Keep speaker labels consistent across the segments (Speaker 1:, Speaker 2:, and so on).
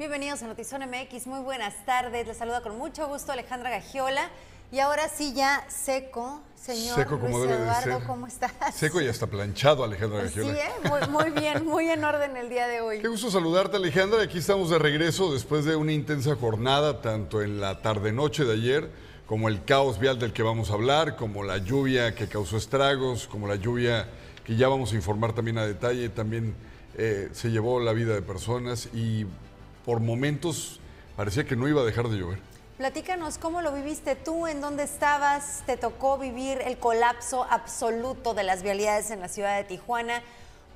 Speaker 1: Bienvenidos a Notizón MX, muy buenas tardes. Les saluda con mucho gusto Alejandra Gagiola. Y ahora sí ya seco, señor
Speaker 2: Seco como
Speaker 1: Luis
Speaker 2: debe de
Speaker 1: Eduardo,
Speaker 2: ser.
Speaker 1: ¿cómo estás?
Speaker 2: Seco y hasta planchado, Alejandra
Speaker 1: Sí,
Speaker 2: Gagiola.
Speaker 1: ¿eh? muy, muy bien, muy en orden el día de hoy.
Speaker 2: Qué gusto saludarte, Alejandra. Aquí estamos de regreso después de una intensa jornada, tanto en la tarde-noche de ayer, como el caos vial del que vamos a hablar, como la lluvia que causó estragos, como la lluvia que ya vamos a informar también a detalle, también eh, se llevó la vida de personas y por momentos parecía que no iba a dejar de llover.
Speaker 1: Platícanos cómo lo viviste tú, en dónde estabas, te tocó vivir el colapso absoluto de las vialidades en la ciudad de Tijuana.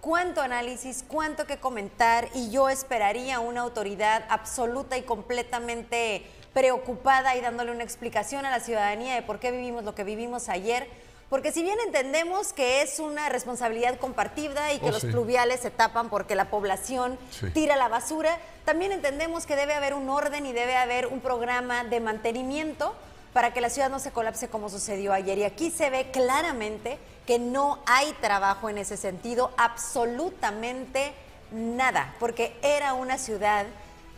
Speaker 1: Cuánto análisis, cuánto que comentar y yo esperaría una autoridad absoluta y completamente preocupada y dándole una explicación a la ciudadanía de por qué vivimos lo que vivimos ayer. Porque si bien entendemos que es una responsabilidad compartida y que
Speaker 2: Oh,
Speaker 1: los
Speaker 2: sí.
Speaker 1: pluviales se tapan porque la población
Speaker 2: Sí.
Speaker 1: tira la basura, también entendemos que debe haber un orden y debe haber un programa de mantenimiento para que la ciudad no se colapse como sucedió ayer. Y aquí se ve claramente que no hay trabajo en ese sentido, absolutamente nada, porque era una ciudad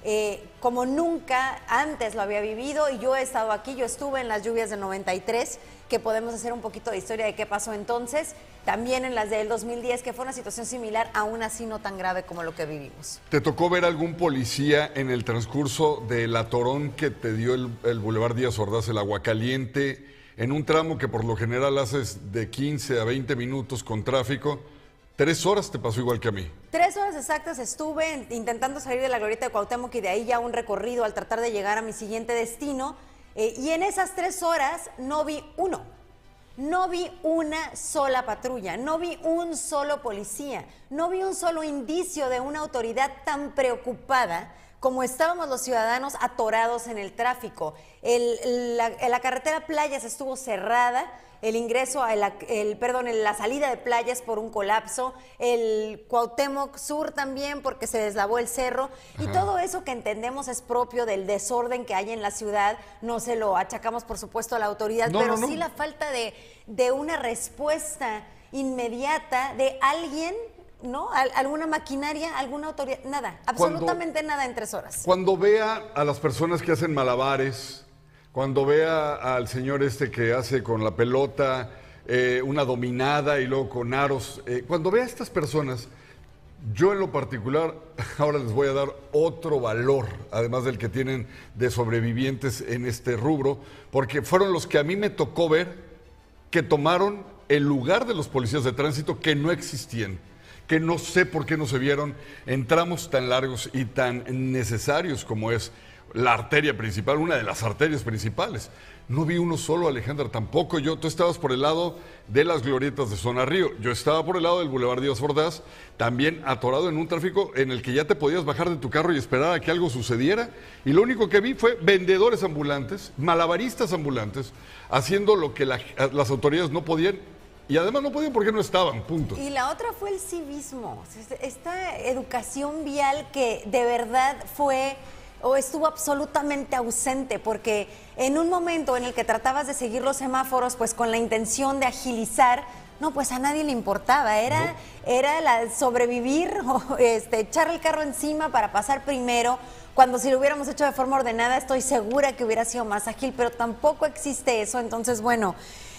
Speaker 1: eh, como nunca antes lo había vivido y yo he estado aquí, yo estuve en las lluvias del 93, que podemos hacer un poquito de historia de qué pasó entonces, también en las del 2010, que fue una situación similar, aún así no tan grave como lo que vivimos.
Speaker 2: ¿Te tocó ver algún policía en el transcurso del atorón que te dio el, el Boulevard Díaz Ordaz, el agua caliente, en un tramo que por lo general haces de 15 a 20 minutos con tráfico? Tres horas te pasó igual que a mí.
Speaker 1: Tres horas exactas estuve en- intentando salir de la glorieta de Cuauhtémoc y de ahí ya un recorrido al tratar de llegar a mi siguiente destino. eh, y en esas tres horas no vi uno. No vi una sola patrulla, no vi un solo policía, no vi un solo indicio de una autoridad tan preocupada como estábamos los ciudadanos atorados en el tráfico. La carretera Playas estuvo cerrada, el ingreso, a la, el, perdón, la salida de playas por un colapso, el Cuauhtémoc Sur también porque se deslavó el cerro y todo eso que entendemos es propio del desorden que hay en la ciudad, no se lo achacamos por supuesto a la autoridad,
Speaker 2: No,
Speaker 1: pero
Speaker 2: no, no.
Speaker 1: sí la falta de, de una respuesta inmediata de alguien, ¿no? Al- alguna maquinaria, alguna autoridad, nada, absolutamente nada en tres horas.
Speaker 2: Cuando vea a las personas que hacen malabares, cuando vea al señor este que hace con la pelota eh, una dominada y luego con aros, eh, cuando vea a estas personas, yo en lo particular ahora les voy a dar otro valor, además del que tienen de sobrevivientes en este rubro, porque fueron los que a mí me tocó ver que tomaron el lugar de los policías de tránsito que no existían, que no sé por qué no se vieron en tramos tan largos y tan necesarios como es la arteria principal, una de las arterias principales. No vi uno solo, Alejandra, tampoco yo. Tú estabas por el lado de las glorietas de Zona Río. Yo estaba por el lado del Boulevard Díaz Ordaz, también atorado en un tráfico en el que ya te podías bajar de tu carro y esperar a que algo sucediera. Y lo único que vi fue vendedores ambulantes, malabaristas ambulantes, haciendo lo que la- las autoridades no podían. Y además no podían porque no estaban, punto.
Speaker 1: Y la otra fue el civismo, esta educación vial que de verdad fue o estuvo absolutamente ausente, porque en un momento en el que tratabas de seguir los semáforos, pues con la intención de agilizar, no, pues a nadie le importaba, era, era la sobrevivir o este, echar el carro encima para pasar primero, cuando si lo hubiéramos hecho de forma ordenada, estoy segura que hubiera sido más ágil, pero tampoco existe eso, entonces bueno.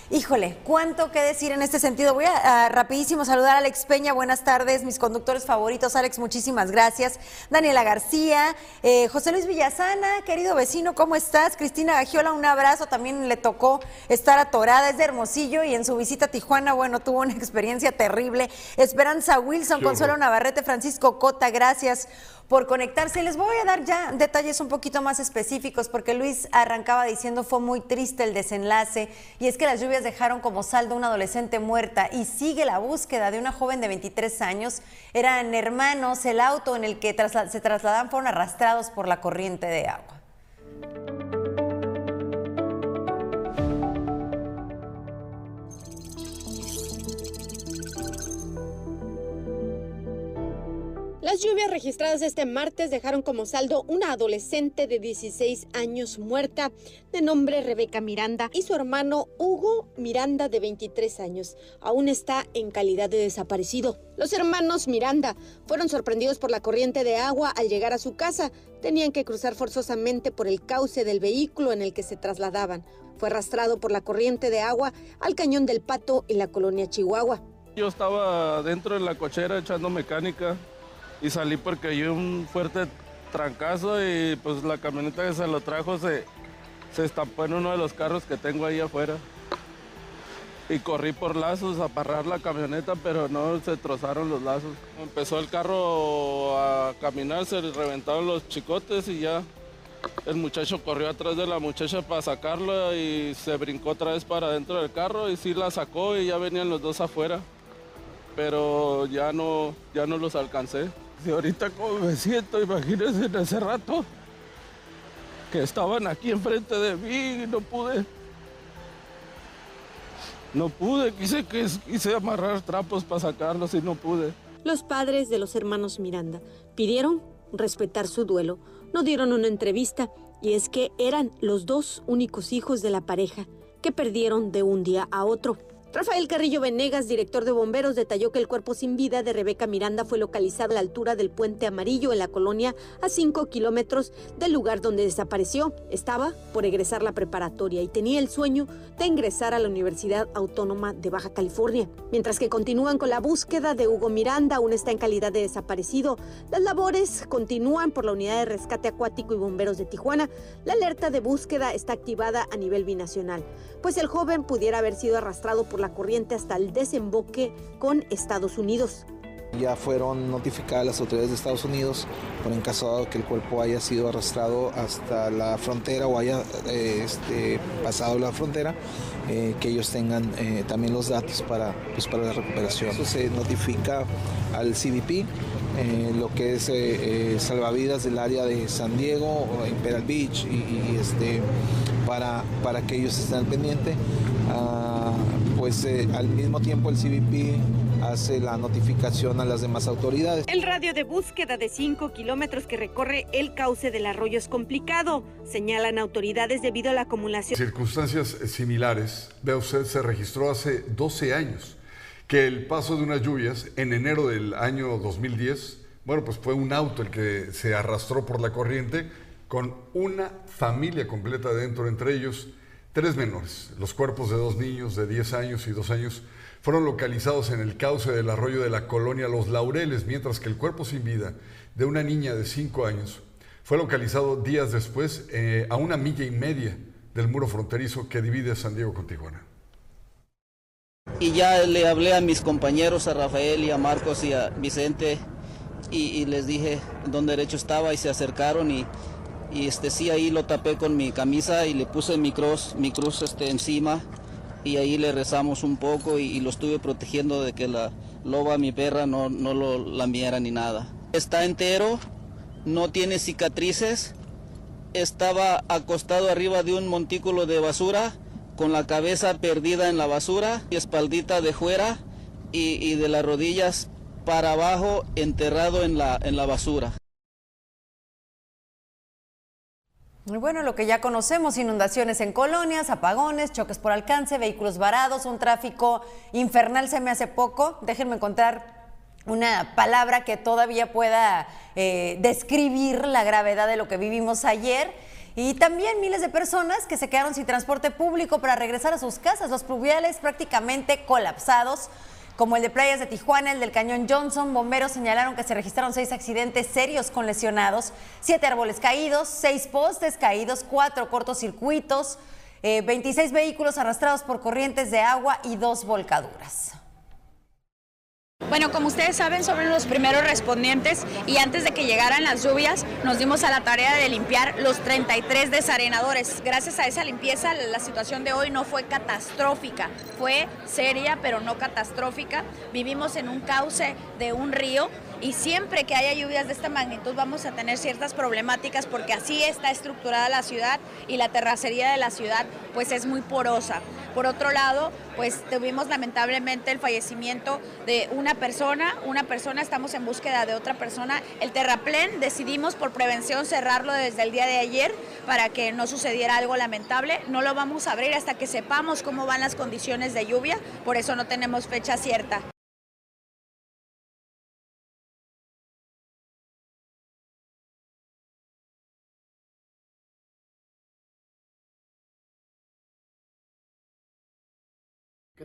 Speaker 1: Híjole, ¿cuánto que decir en este sentido? Voy a, a rapidísimo saludar a Alex Peña, buenas tardes, mis conductores favoritos. Alex, muchísimas gracias. Daniela García, eh, José Luis Villasana, querido vecino, ¿cómo estás? Cristina Gagiola, un abrazo, también le tocó estar atorada, es de Hermosillo y en su visita a Tijuana, bueno, tuvo una experiencia terrible. Esperanza Wilson, Consuelo. Navarrete, Francisco Cota, gracias por conectarse. Les voy a dar ya detalles un poquito más específicos porque Luis arrancaba diciendo fue muy triste el desenlace y es que las lluvias dejaron como saldo una adolescente muerta y sigue la búsqueda de una joven de 23 años. Eran hermanos, el auto en el que se trasladaban fueron arrastrados por la corriente de agua.
Speaker 3: Las lluvias registradas este martes dejaron como saldo una adolescente de 16 años muerta de nombre Rebeca Miranda y su hermano Hugo Miranda de 23 años. Aún está en calidad de desaparecido. Los hermanos Miranda fueron sorprendidos por la corriente de agua al llegar a su casa. Tenían que cruzar forzosamente por el cauce del vehículo en el que se trasladaban. Fue arrastrado por la corriente de agua al cañón del Pato en la colonia Chihuahua.
Speaker 4: Yo estaba dentro de la cochera echando mecánica y salí porque hay un fuerte trancazo y pues la camioneta que se lo trajo se, se estampó en uno de los carros que tengo ahí afuera. Y corrí por lazos a parrar la camioneta, pero no se trozaron los lazos. Empezó el carro a caminar, se reventaron los chicotes y ya el muchacho corrió atrás de la muchacha para sacarla y se brincó otra vez para dentro del carro y sí la sacó y ya venían los dos afuera. Pero ya no, ya no los alcancé. Y ahorita como me siento, imagínense en ese rato que estaban aquí enfrente de mí y no pude. No pude, quise, quise amarrar trapos para sacarlos y no pude.
Speaker 3: Los padres de los hermanos Miranda pidieron respetar su duelo. No dieron una entrevista y es que eran los dos únicos hijos de la pareja que perdieron de un día a otro. Rafael Carrillo Venegas, director de bomberos, detalló que el cuerpo sin vida de Rebeca Miranda fue localizado a la altura del puente amarillo en la colonia a 5 kilómetros del lugar donde desapareció. Estaba por egresar la preparatoria y tenía el sueño de ingresar a la Universidad Autónoma de Baja California. Mientras que continúan con la búsqueda de Hugo Miranda, aún está en calidad de desaparecido. Las labores continúan por la Unidad de Rescate Acuático y Bomberos de Tijuana. La alerta de búsqueda está activada a nivel binacional, pues el joven pudiera haber sido arrastrado por la corriente hasta el desemboque con Estados Unidos.
Speaker 5: Ya fueron notificadas las autoridades de Estados Unidos por en caso de que el cuerpo haya sido arrastrado hasta la frontera o haya eh, este, pasado la frontera, eh, que ellos tengan eh, también los datos para, pues, para la recuperación. Eso se notifica al CBP, lo que es salvavidas del área de San Diego, Imperial Beach, y, este, para, para que ellos estén al pendiente. Ah, pues eh, al mismo tiempo el CBP hace la notificación a las demás autoridades.
Speaker 3: El radio de búsqueda de 5 kilómetros que recorre el cauce del arroyo es complicado, señalan autoridades debido a la acumulación.
Speaker 2: Circunstancias similares, vea usted, se registró hace 12 años que el paso de unas lluvias en enero del año 2010, bueno, pues fue un auto el que se arrastró por la corriente con una familia completa dentro, entre ellos Tres menores, los cuerpos de dos niños de 10 años y 2 años, fueron localizados en el cauce del arroyo de la colonia Los Laureles, mientras que el cuerpo sin vida de una niña de 5 años fue localizado días después eh, a una milla y media del muro fronterizo que divide San Diego con Tijuana.
Speaker 6: Y ya le hablé a mis compañeros, a Rafael y a Marcos y a Vicente, y, y les dije dónde derecho estaba y se acercaron y y este sí ahí lo tapé con mi camisa y le puse mi cruz, mi cruz este encima y ahí le rezamos un poco y, lo estuve protegiendo de que la loba, mi perra, no, no lo lamiera ni nada. Está entero, no tiene cicatrices, estaba acostado arriba de un montículo de basura con la cabeza perdida en la basura y espaldita de fuera y, y de las rodillas para abajo enterrado en la, en la basura.
Speaker 1: Muy bueno, lo que ya conocemos, inundaciones en colonias, apagones, choques por alcance, vehículos varados, un tráfico infernal se me hace poco. Déjenme encontrar una palabra que todavía pueda eh, describir la gravedad de lo que vivimos ayer. Y también miles de personas que se quedaron sin transporte público para regresar a sus casas, los pluviales prácticamente colapsados como el de playas de Tijuana, el del Cañón Johnson. Bomberos señalaron que se registraron seis accidentes serios con lesionados, siete árboles caídos, seis postes caídos, cuatro cortocircuitos, 26 eh, vehículos arrastrados por corrientes de agua y dos volcaduras.
Speaker 7: Bueno, como ustedes saben, somos los primeros respondientes y antes de que llegaran las lluvias nos dimos a la tarea de limpiar los 33 desarenadores. Gracias a esa limpieza la situación de hoy no fue catastrófica, fue seria pero no catastrófica. Vivimos en un cauce de un río y siempre que haya lluvias de esta magnitud vamos a tener ciertas problemáticas porque así está estructurada la ciudad y la terracería de la ciudad pues es muy porosa. Por otro lado, pues tuvimos lamentablemente el fallecimiento de una persona, una persona, estamos en búsqueda de otra persona. El terraplén decidimos por prevención cerrarlo desde el día de ayer para que no sucediera algo lamentable. No lo vamos a abrir hasta que sepamos cómo van las condiciones de lluvia, por eso no tenemos fecha cierta.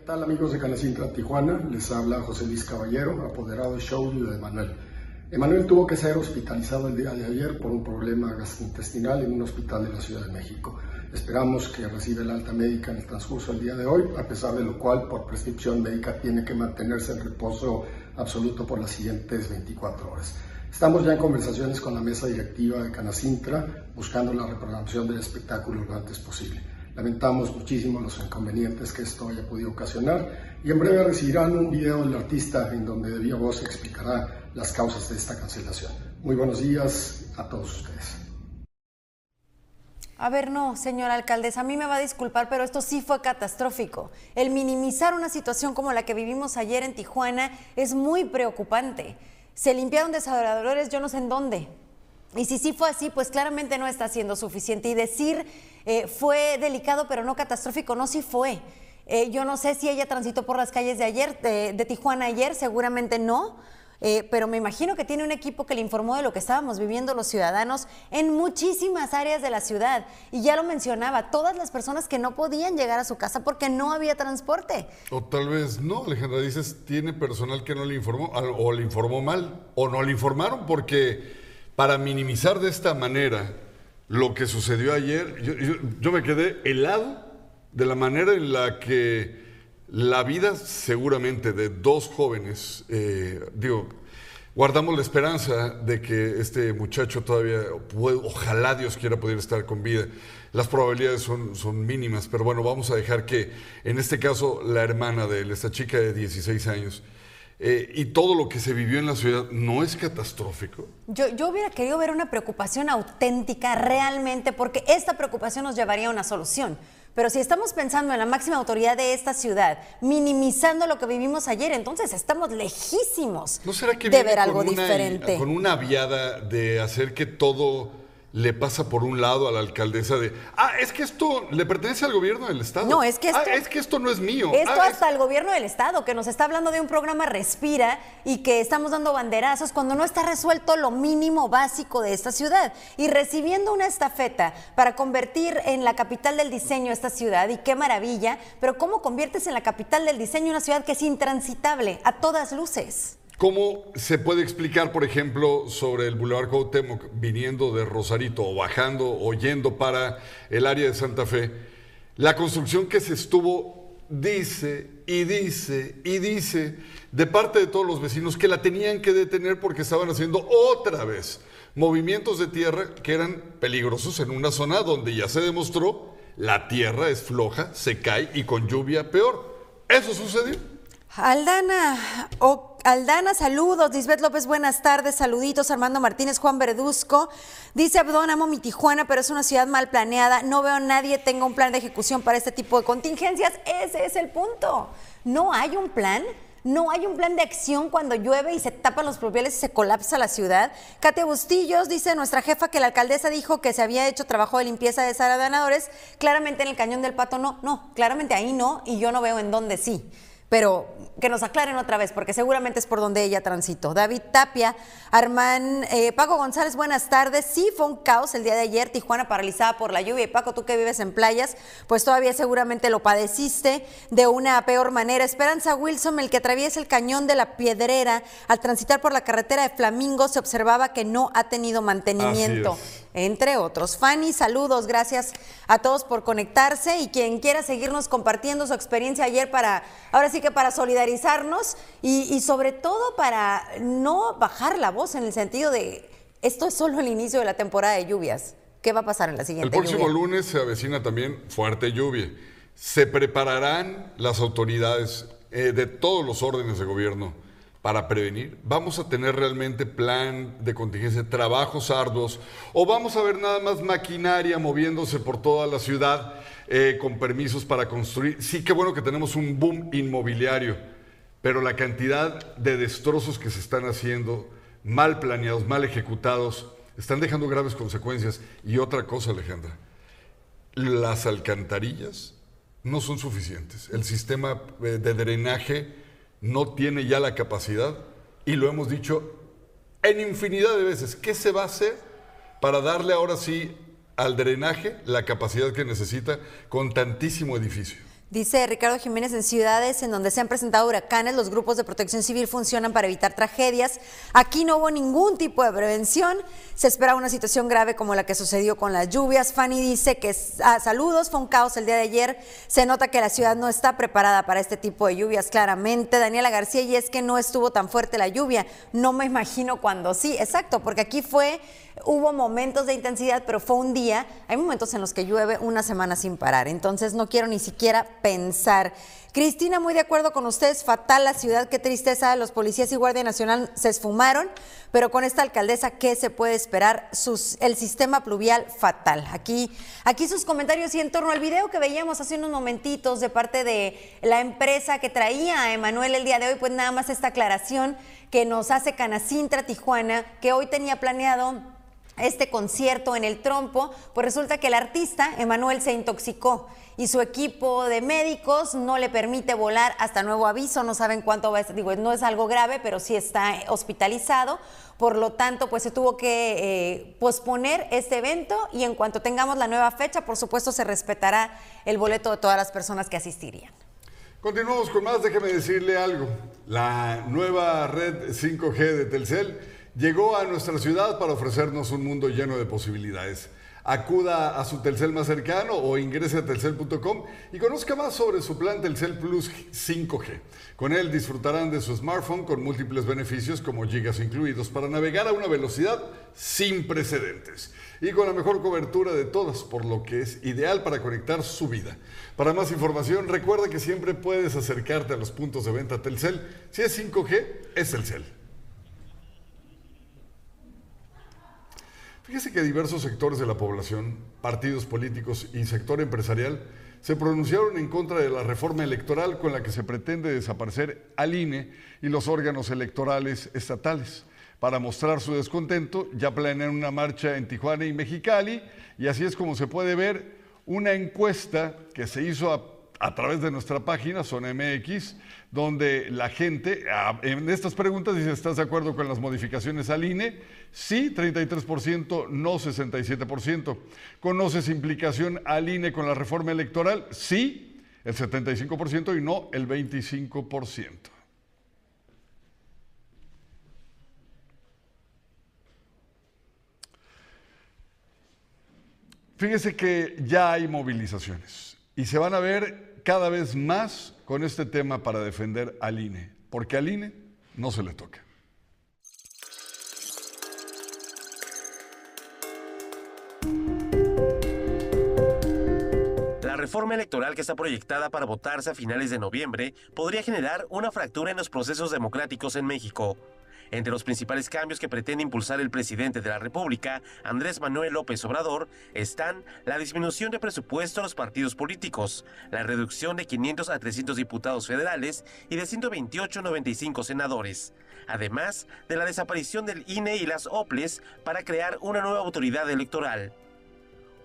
Speaker 8: ¿Qué tal amigos de Canacintra Tijuana? Les habla José Luis Caballero, apoderado de show de Emanuel. Emanuel tuvo que ser hospitalizado el día de ayer por un problema gastrointestinal en un hospital de la Ciudad de México. Esperamos que reciba el alta médica en el transcurso del día de hoy, a pesar de lo cual por prescripción médica tiene que mantenerse en reposo absoluto por las siguientes 24 horas. Estamos ya en conversaciones con la mesa directiva de Canacintra buscando la reprogramación del espectáculo lo antes posible. Lamentamos muchísimo los inconvenientes que esto haya podido ocasionar y en breve recibirán un video del artista en donde de viva voz explicará las causas de esta cancelación. Muy buenos días a todos ustedes.
Speaker 1: A ver, no, señora alcaldesa, a mí me va a disculpar, pero esto sí fue catastrófico. El minimizar una situación como la que vivimos ayer en Tijuana es muy preocupante. Se limpiaron desadoradores, yo no sé en dónde. Y si sí fue así, pues claramente no está siendo suficiente. Y decir eh, fue delicado, pero no catastrófico, no, sí fue. Eh, yo no sé si ella transitó por las calles de ayer, de, Tijuana ayer, seguramente no. Eh, pero me imagino que tiene un equipo que le informó de lo que estábamos viviendo los ciudadanos en muchísimas áreas de la ciudad. Y ya lo mencionaba, todas las personas que no podían llegar a su casa porque no había transporte.
Speaker 2: O tal vez no, Alejandra, dices, tiene personal que no le informó, o le informó mal, o no le informaron, porque para minimizar de esta manera lo que sucedió ayer, yo, me quedé helado de la manera en la que la vida seguramente de dos jóvenes, eh, digo, guardamos la esperanza de que este muchacho todavía, ojalá Dios quiera poder estar con vida. Las probabilidades son, son mínimas, pero bueno, vamos a dejar que en este caso la hermana de él, esta chica de 16 años, eh, y todo lo que se vivió en la ciudad no es catastrófico?
Speaker 1: Yo, yo hubiera querido ver una preocupación auténtica realmente, porque esta preocupación nos llevaría a una solución. Pero si estamos pensando en la máxima autoridad de esta ciudad, minimizando lo que vivimos ayer, entonces estamos lejísimos
Speaker 2: ¿No será que
Speaker 1: de ver algo diferente.
Speaker 2: Con una viada de hacer que todo le pasa por un lado a la alcaldesa de, ah, es que esto le pertenece al gobierno del Estado.
Speaker 1: No, es que
Speaker 2: ah,
Speaker 1: esto,
Speaker 2: es que esto no es mío.
Speaker 1: Esto
Speaker 2: ah,
Speaker 1: hasta el gobierno del Estado, que nos está hablando de un programa Respira y que estamos dando banderazos cuando no está resuelto lo mínimo básico de esta ciudad. Y recibiendo una estafeta para convertir en la capital del diseño esta ciudad, y qué maravilla, pero ¿cómo conviertes en la capital del diseño una ciudad que es intransitable a todas luces?
Speaker 2: ¿Cómo se puede explicar, por ejemplo, sobre el Boulevard Cuauhtémoc viniendo de Rosarito o bajando o yendo para el área de Santa Fe? La construcción que se estuvo dice y dice y dice de parte de todos los vecinos que la tenían que detener porque estaban haciendo otra vez movimientos de tierra que eran peligrosos en una zona donde ya se demostró la tierra es floja, se cae y con lluvia peor. Eso sucedió.
Speaker 1: Aldana, Aldana, saludos. Lisbeth López, buenas tardes. Saluditos. Armando Martínez, Juan Verduzco. Dice Abdón, amo mi Tijuana, pero es una ciudad mal planeada. No veo a nadie tenga un plan de ejecución para este tipo de contingencias. Ese es el punto. No hay un plan. No hay un plan de acción cuando llueve y se tapan los pluviales y se colapsa la ciudad. Katia Bustillos dice nuestra jefa que la alcaldesa dijo que se había hecho trabajo de limpieza de ganadores. Claramente en el cañón del pato no, no, claramente ahí no y yo no veo en dónde sí pero que nos aclaren otra vez, porque seguramente es por donde ella transitó. David Tapia, Armán, eh, Paco González, buenas tardes. Sí, fue un caos el día de ayer, Tijuana paralizada por la lluvia. Y Paco, tú que vives en playas, pues todavía seguramente lo padeciste de una peor manera. Esperanza Wilson, el que atraviesa el cañón de la Piedrera, al transitar por la carretera de Flamingo, se observaba que no ha tenido mantenimiento. entre otros. Fanny, saludos, gracias a todos por conectarse y quien quiera seguirnos compartiendo su experiencia ayer para, ahora sí que para solidarizarnos y, sobre todo para no bajar la voz en el sentido de esto es solo el inicio de la temporada de lluvias. ¿Qué va a pasar en la siguiente?
Speaker 2: El próximo lunes se avecina también fuerte lluvia. Se prepararán las autoridades eh, de todos los órdenes de gobierno para prevenir? ¿Vamos a tener realmente plan de contingencia, trabajos arduos? ¿O vamos a ver nada más maquinaria moviéndose por toda la ciudad eh, con permisos para construir? Sí, qué bueno que tenemos un boom inmobiliario, pero la cantidad de destrozos que se están haciendo, mal planeados, mal ejecutados, están dejando graves consecuencias. Y otra cosa, Alejandra, las alcantarillas no son suficientes. El sistema eh, de drenaje no tiene ya la capacidad y lo hemos dicho en infinidad de veces. ¿Qué se va a hacer para darle ahora sí al drenaje la capacidad que necesita con tantísimo edificio?
Speaker 1: Dice Ricardo Jiménez, en ciudades en donde se han presentado huracanes, los grupos de protección civil funcionan para evitar tragedias. Aquí no hubo ningún tipo de prevención. Se espera una situación grave como la que sucedió con las lluvias. Fanny dice que, ah, saludos, fue un caos el día de ayer. Se nota que la ciudad no está preparada para este tipo de lluvias, claramente. Daniela García, y es que no estuvo tan fuerte la lluvia. No me imagino cuando sí, exacto, porque aquí fue hubo momentos de intensidad, pero fue un día. Hay momentos en los que llueve una semana sin parar, entonces no quiero ni siquiera pensar. Cristina, muy de acuerdo con ustedes, fatal la ciudad, qué tristeza, los policías y Guardia Nacional se esfumaron, pero con esta alcaldesa, ¿qué se puede esperar? El sistema pluvial fatal. Aquí, aquí sus comentarios y en torno al video que veíamos hace unos momentitos de parte de la empresa que traía a Emanuel el día de hoy, pues nada más esta aclaración que nos hace Canacintra Tijuana, que hoy tenía planeado este concierto en el trompo, pues resulta que el artista, Emanuel, se intoxicó y su equipo de médicos no le permite volar hasta nuevo aviso, no saben cuánto va a estar, digo, no es algo grave, pero sí está hospitalizado, por lo tanto, pues se tuvo que eh, posponer este evento y en cuanto tengamos la nueva fecha, por supuesto, se respetará el boleto de todas las personas que asistirían.
Speaker 2: Continuamos con más, déjeme decirle algo. La nueva red 5G de Telcel llegó a nuestra ciudad para ofrecernos un mundo lleno de posibilidades. Acuda a su Telcel más cercano o ingrese a telcel.com y conozca más sobre su plan Telcel Plus 5G. Con él disfrutarán de su smartphone con múltiples beneficios como gigas incluidos para navegar a una velocidad sin precedentes y con la mejor cobertura de todas, por lo que es ideal para conectar su vida. Para más información, recuerda que siempre puedes acercarte a los puntos de venta Telcel. Si es 5G, es Telcel. Fíjese que diversos sectores de la población, partidos políticos y sector empresarial se pronunciaron en contra de la reforma electoral con la que se pretende desaparecer al INE y los órganos electorales estatales. Para mostrar su descontento, ya planean una marcha en Tijuana y Mexicali y así es como se puede ver una encuesta que se hizo a a través de nuestra página, Zona MX, donde la gente, en estas preguntas dice, ¿estás de acuerdo con las modificaciones al INE? Sí, 33%, no 67%. ¿Conoces implicación al INE con la reforma electoral? Sí, el 75% y no el 25%. Fíjese que ya hay movilizaciones y se van a ver cada vez más con este tema para defender al INE, porque al INE no se le toca.
Speaker 9: La reforma electoral que está proyectada para votarse a finales de noviembre podría generar una fractura en los procesos democráticos en México. Entre los principales cambios que pretende impulsar el presidente de la República, Andrés Manuel López Obrador, están la disminución de presupuesto a los partidos políticos, la reducción de 500 a 300 diputados federales y de 128 a 95 senadores, además de la desaparición del INE y las OPLES para crear una nueva autoridad electoral.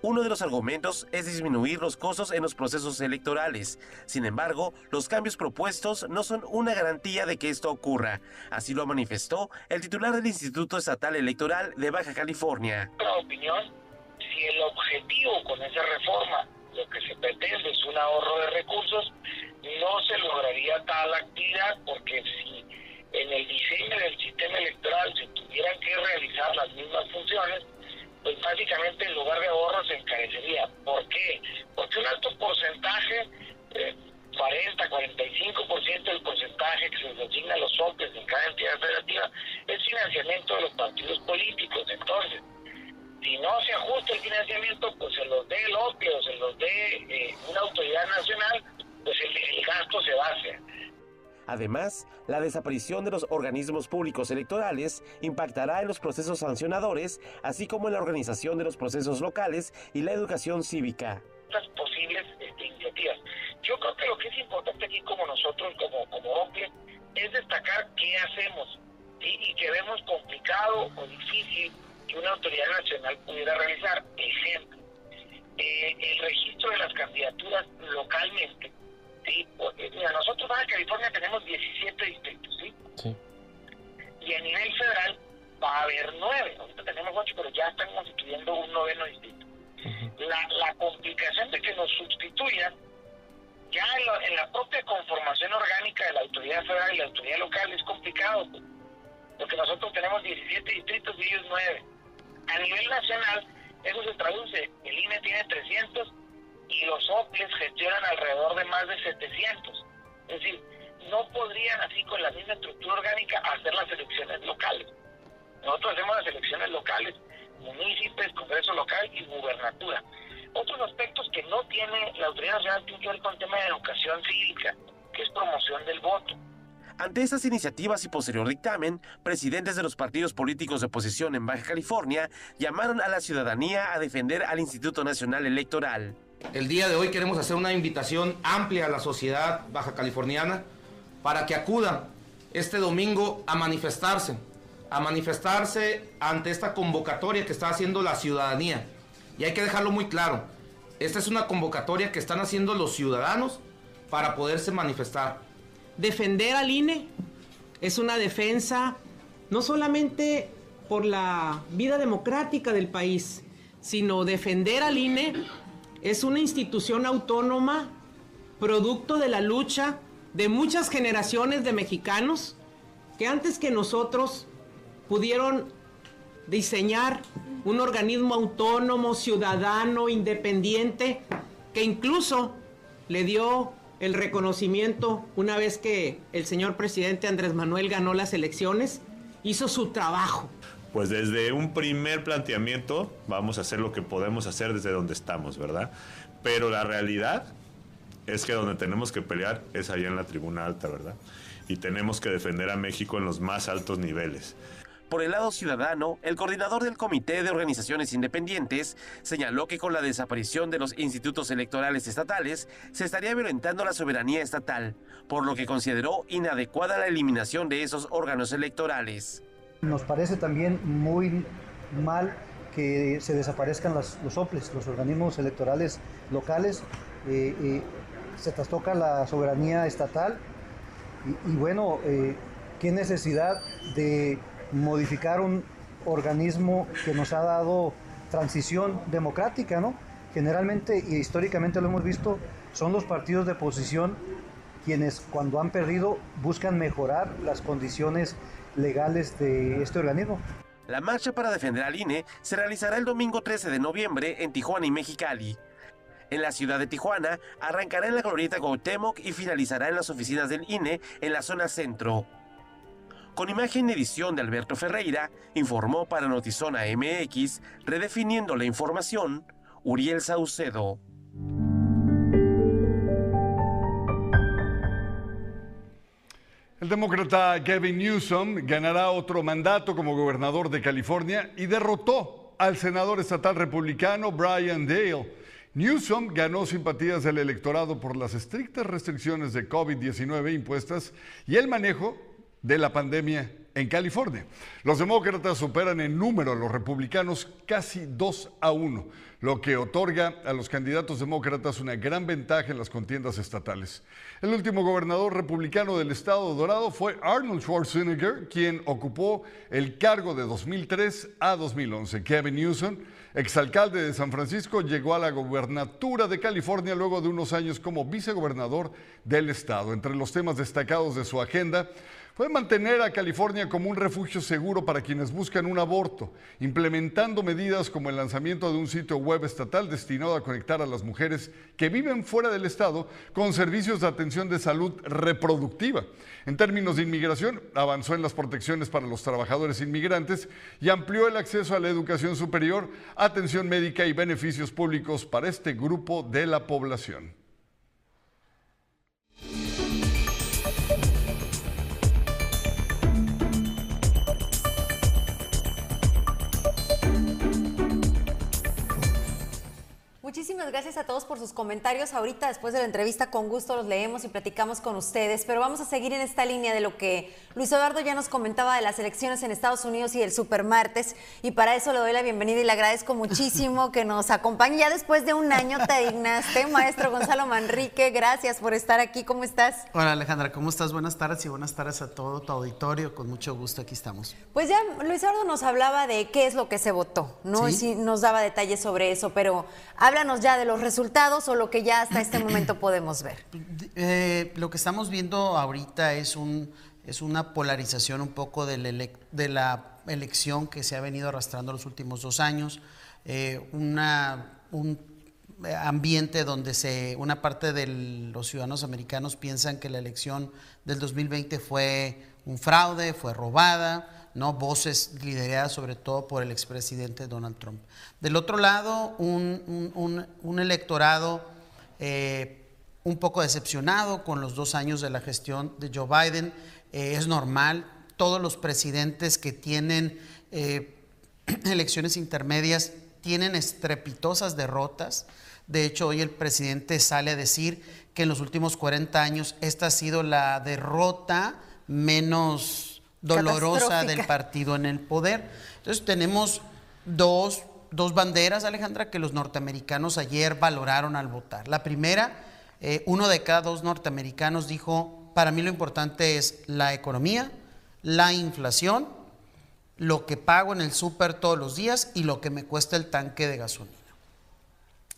Speaker 9: Uno de los argumentos es disminuir los costos en los procesos electorales. Sin embargo, los cambios propuestos no son una garantía de que esto ocurra. Así lo manifestó el titular del Instituto Estatal Electoral de Baja California.
Speaker 10: En opinión, si el objetivo con esa reforma, lo que se pretende es un ahorro de recursos, no se lograría tal actividad porque si en el diseño del sistema electoral se tuvieran que realizar las mismas funciones, pues básicamente en lugar de ahorro se encarecería. ¿Por qué? Porque un alto porcentaje, eh, 40, 45% del porcentaje que se les asigna a los OPEs en cada entidad federativa es financiamiento de los partidos políticos. Entonces, si no se ajusta el financiamiento, pues se los dé el OPE o se los dé eh, una autoridad nacional, pues el, el gasto se va a hacer.
Speaker 9: Además, la desaparición de los organismos públicos electorales impactará en los procesos sancionadores, así como en la organización de los procesos locales y la educación cívica.
Speaker 10: Estas posibles este, iniciativas. Yo creo que lo que es importante aquí como nosotros, como, como OPLE, es destacar qué hacemos ¿sí? y que vemos complicado o difícil que una autoridad nacional pudiera realizar. Ejemplo, eh, el registro de las candidaturas localmente ¿sí? Mira, nosotros en California tenemos 17 distritos, ¿sí? Sí. Y a nivel federal va a haber 9. Ahorita tenemos 8, pero ya están constituyendo un noveno distrito. la, la complicación de que nos sustituyan ya en, lo, en, la propia conformación orgánica de la autoridad federal y la autoridad local es complicado, pues, porque nosotros tenemos 17 distritos y ellos 9. A nivel nacional, eso se traduce, el INE tiene 300 y los OPLES gestionan alrededor de más de 700. Es decir, no podrían así con la misma estructura orgánica hacer las elecciones locales. Nosotros hacemos las elecciones locales, municipios, Congreso local y gubernatura. Otros aspectos que no tiene la autoridad nacional tienen que con el tema de educación cívica, que es promoción del voto.
Speaker 9: Ante estas iniciativas y posterior dictamen, presidentes de los partidos políticos de oposición en Baja California llamaron a la ciudadanía a defender al Instituto Nacional Electoral.
Speaker 11: El día de hoy queremos hacer una invitación amplia a la sociedad baja californiana para que acuda este domingo a manifestarse, a manifestarse ante esta convocatoria que está haciendo la ciudadanía. Y hay que dejarlo muy claro, esta es una convocatoria que están haciendo los ciudadanos para poderse manifestar.
Speaker 12: Defender al INE es una defensa no solamente por la vida democrática del país, sino defender al INE es una institución autónoma, producto de la lucha de muchas generaciones de mexicanos que antes que nosotros pudieron diseñar un organismo autónomo, ciudadano, independiente, que incluso le dio el reconocimiento una vez que el señor presidente Andrés Manuel ganó las elecciones, hizo su trabajo.
Speaker 13: Pues desde un primer planteamiento vamos a hacer lo que podemos hacer desde donde estamos, ¿verdad? Pero la realidad es que donde tenemos que pelear es allá en la tribuna alta, ¿verdad? Y tenemos que defender a México en los más altos niveles.
Speaker 9: Por el lado ciudadano, el coordinador del Comité de Organizaciones Independientes señaló que con la desaparición de los institutos electorales estatales se estaría violentando la soberanía estatal, por lo que consideró inadecuada la eliminación de esos órganos electorales.
Speaker 14: Nos parece también muy mal que se desaparezcan los OPLES, los organismos electorales locales. Eh, eh, se trastoca la soberanía estatal y, y bueno, eh, qué necesidad de modificar un organismo que nos ha dado transición democrática, ¿no? Generalmente y históricamente lo hemos visto, son los partidos de oposición quienes cuando han perdido buscan mejorar las condiciones legales de este organismo.
Speaker 9: La marcha para defender al INE se realizará el domingo 13 de noviembre en Tijuana y Mexicali. En la ciudad de Tijuana arrancará en la glorieta Cuauhtémoc y finalizará en las oficinas del INE en la zona centro. Con imagen y edición de Alberto Ferreira, informó para Notizona MX, redefiniendo la información, Uriel Saucedo.
Speaker 2: El demócrata Gavin Newsom ganará otro mandato como gobernador de California y derrotó al senador estatal republicano Brian Dale. Newsom ganó simpatías del electorado por las estrictas restricciones de COVID-19 impuestas y el manejo de la pandemia en California. Los demócratas superan en número a los republicanos casi 2 a 1, lo que otorga a los candidatos demócratas una gran ventaja en las contiendas estatales. El último gobernador republicano del estado dorado fue Arnold Schwarzenegger, quien ocupó el cargo de 2003 a 2011. Kevin Newsom, exalcalde de San Francisco, llegó a la gobernatura de California luego de unos años como vicegobernador del estado. Entre los temas destacados de su agenda fue mantener a California como un refugio seguro para quienes buscan un aborto, implementando medidas como el lanzamiento de un sitio web estatal destinado a conectar a las mujeres que viven fuera del estado con servicios de atención de salud reproductiva. En términos de inmigración, avanzó en las protecciones para los trabajadores inmigrantes y amplió el acceso a la educación superior, atención médica y beneficios públicos para este grupo de la población.
Speaker 1: Muchísimas gracias a todos por sus comentarios. Ahorita, después de la entrevista, con gusto los leemos y platicamos con ustedes. Pero vamos a seguir en esta línea de lo que Luis Eduardo ya nos comentaba de las elecciones en Estados Unidos y el supermartes. Y para eso le doy la bienvenida y le agradezco muchísimo que nos acompañe. Ya después de un año te dignaste, maestro Gonzalo Manrique. Gracias por estar aquí. ¿Cómo estás?
Speaker 15: Hola, Alejandra. ¿Cómo estás? Buenas tardes y buenas tardes a todo tu auditorio. Con mucho gusto aquí estamos.
Speaker 1: Pues ya Luis Eduardo nos hablaba de qué es lo que se votó, ¿no? Y sí nos daba detalles sobre eso, pero ya de los resultados o lo que ya hasta este momento podemos ver.
Speaker 15: Eh, lo que estamos viendo ahorita es, un, es una polarización un poco de la, elección que se ha venido arrastrando los últimos dos años, eh, una, un ambiente donde se, una parte de los ciudadanos americanos piensan que la elección del 2020 fue un fraude, fue robada, ¿no? voces lideradas sobre todo por el expresidente Donald Trump. Del otro lado, un, electorado eh, un poco decepcionado con los dos años de la gestión de Joe Biden. Eh, es normal, todos los presidentes que tienen eh, elecciones intermedias tienen estrepitosas derrotas. De hecho, hoy el presidente sale a decir que en los últimos 40 años esta ha sido la derrota menos dolorosa del partido en el poder. Entonces tenemos dos, banderas, Alejandra, que los norteamericanos ayer valoraron al votar. La primera, eh, uno de cada dos norteamericanos dijo, para mí lo importante es la economía, la inflación, lo que pago en el súper todos los días y lo que me cuesta el tanque de gasolina.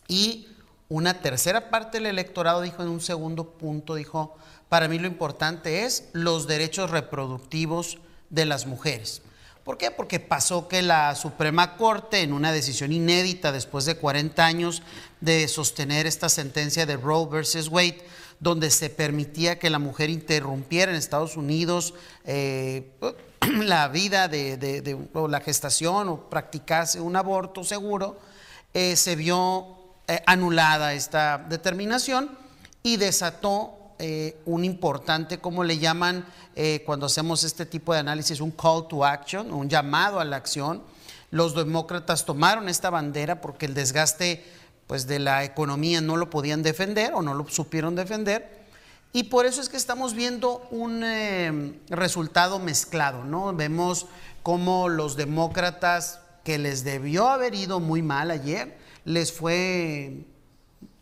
Speaker 15: Y una tercera parte del electorado dijo en un segundo punto, dijo, para mí lo importante es los derechos reproductivos de las mujeres. ¿Por qué? Porque pasó que la Suprema Corte, en una decisión inédita después de 40 años de sostener esta sentencia de Roe versus Wade, donde se permitía que la mujer interrumpiera en Estados Unidos eh, la vida de, o la gestación o practicase un aborto seguro, eh, se vio eh, anulada esta determinación y desató eh, un importante, como le llaman eh, cuando hacemos este tipo de análisis, un call to action, un llamado a la acción. Los demócratas tomaron esta bandera porque el desgaste pues, de la economía no lo podían defender o no lo supieron defender. Y por eso es que estamos viendo un eh, resultado mezclado, ¿no? Vemos cómo los demócratas, que les debió haber ido muy mal ayer, les fue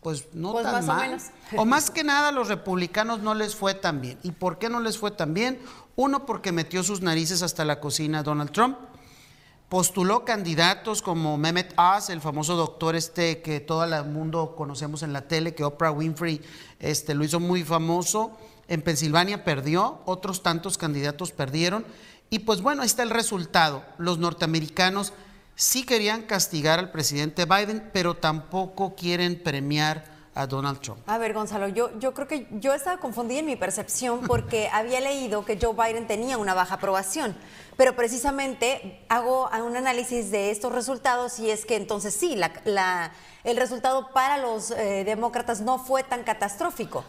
Speaker 15: pues no pues tan mal. O, más que nada a los republicanos no les fue tan bien. ¿Y por qué no les fue tan bien? Uno, porque metió sus narices hasta la cocina Donald Trump. Postuló candidatos como Mehmet Oz, el famoso doctor este que todo el mundo conocemos en la tele, que Oprah Winfrey este, lo hizo muy famoso. En Pensilvania perdió, otros tantos candidatos perdieron. Y pues bueno, ahí está el resultado. Los norteamericanos sí querían castigar al presidente Biden, pero tampoco quieren premiar a Donald Trump.
Speaker 1: A ver, Gonzalo, yo, yo creo que yo estaba confundida en mi percepción porque había leído que Joe Biden tenía una baja aprobación, pero precisamente hago un análisis de estos resultados y es que entonces sí, la, el resultado para los eh, demócratas no fue tan catastrófico.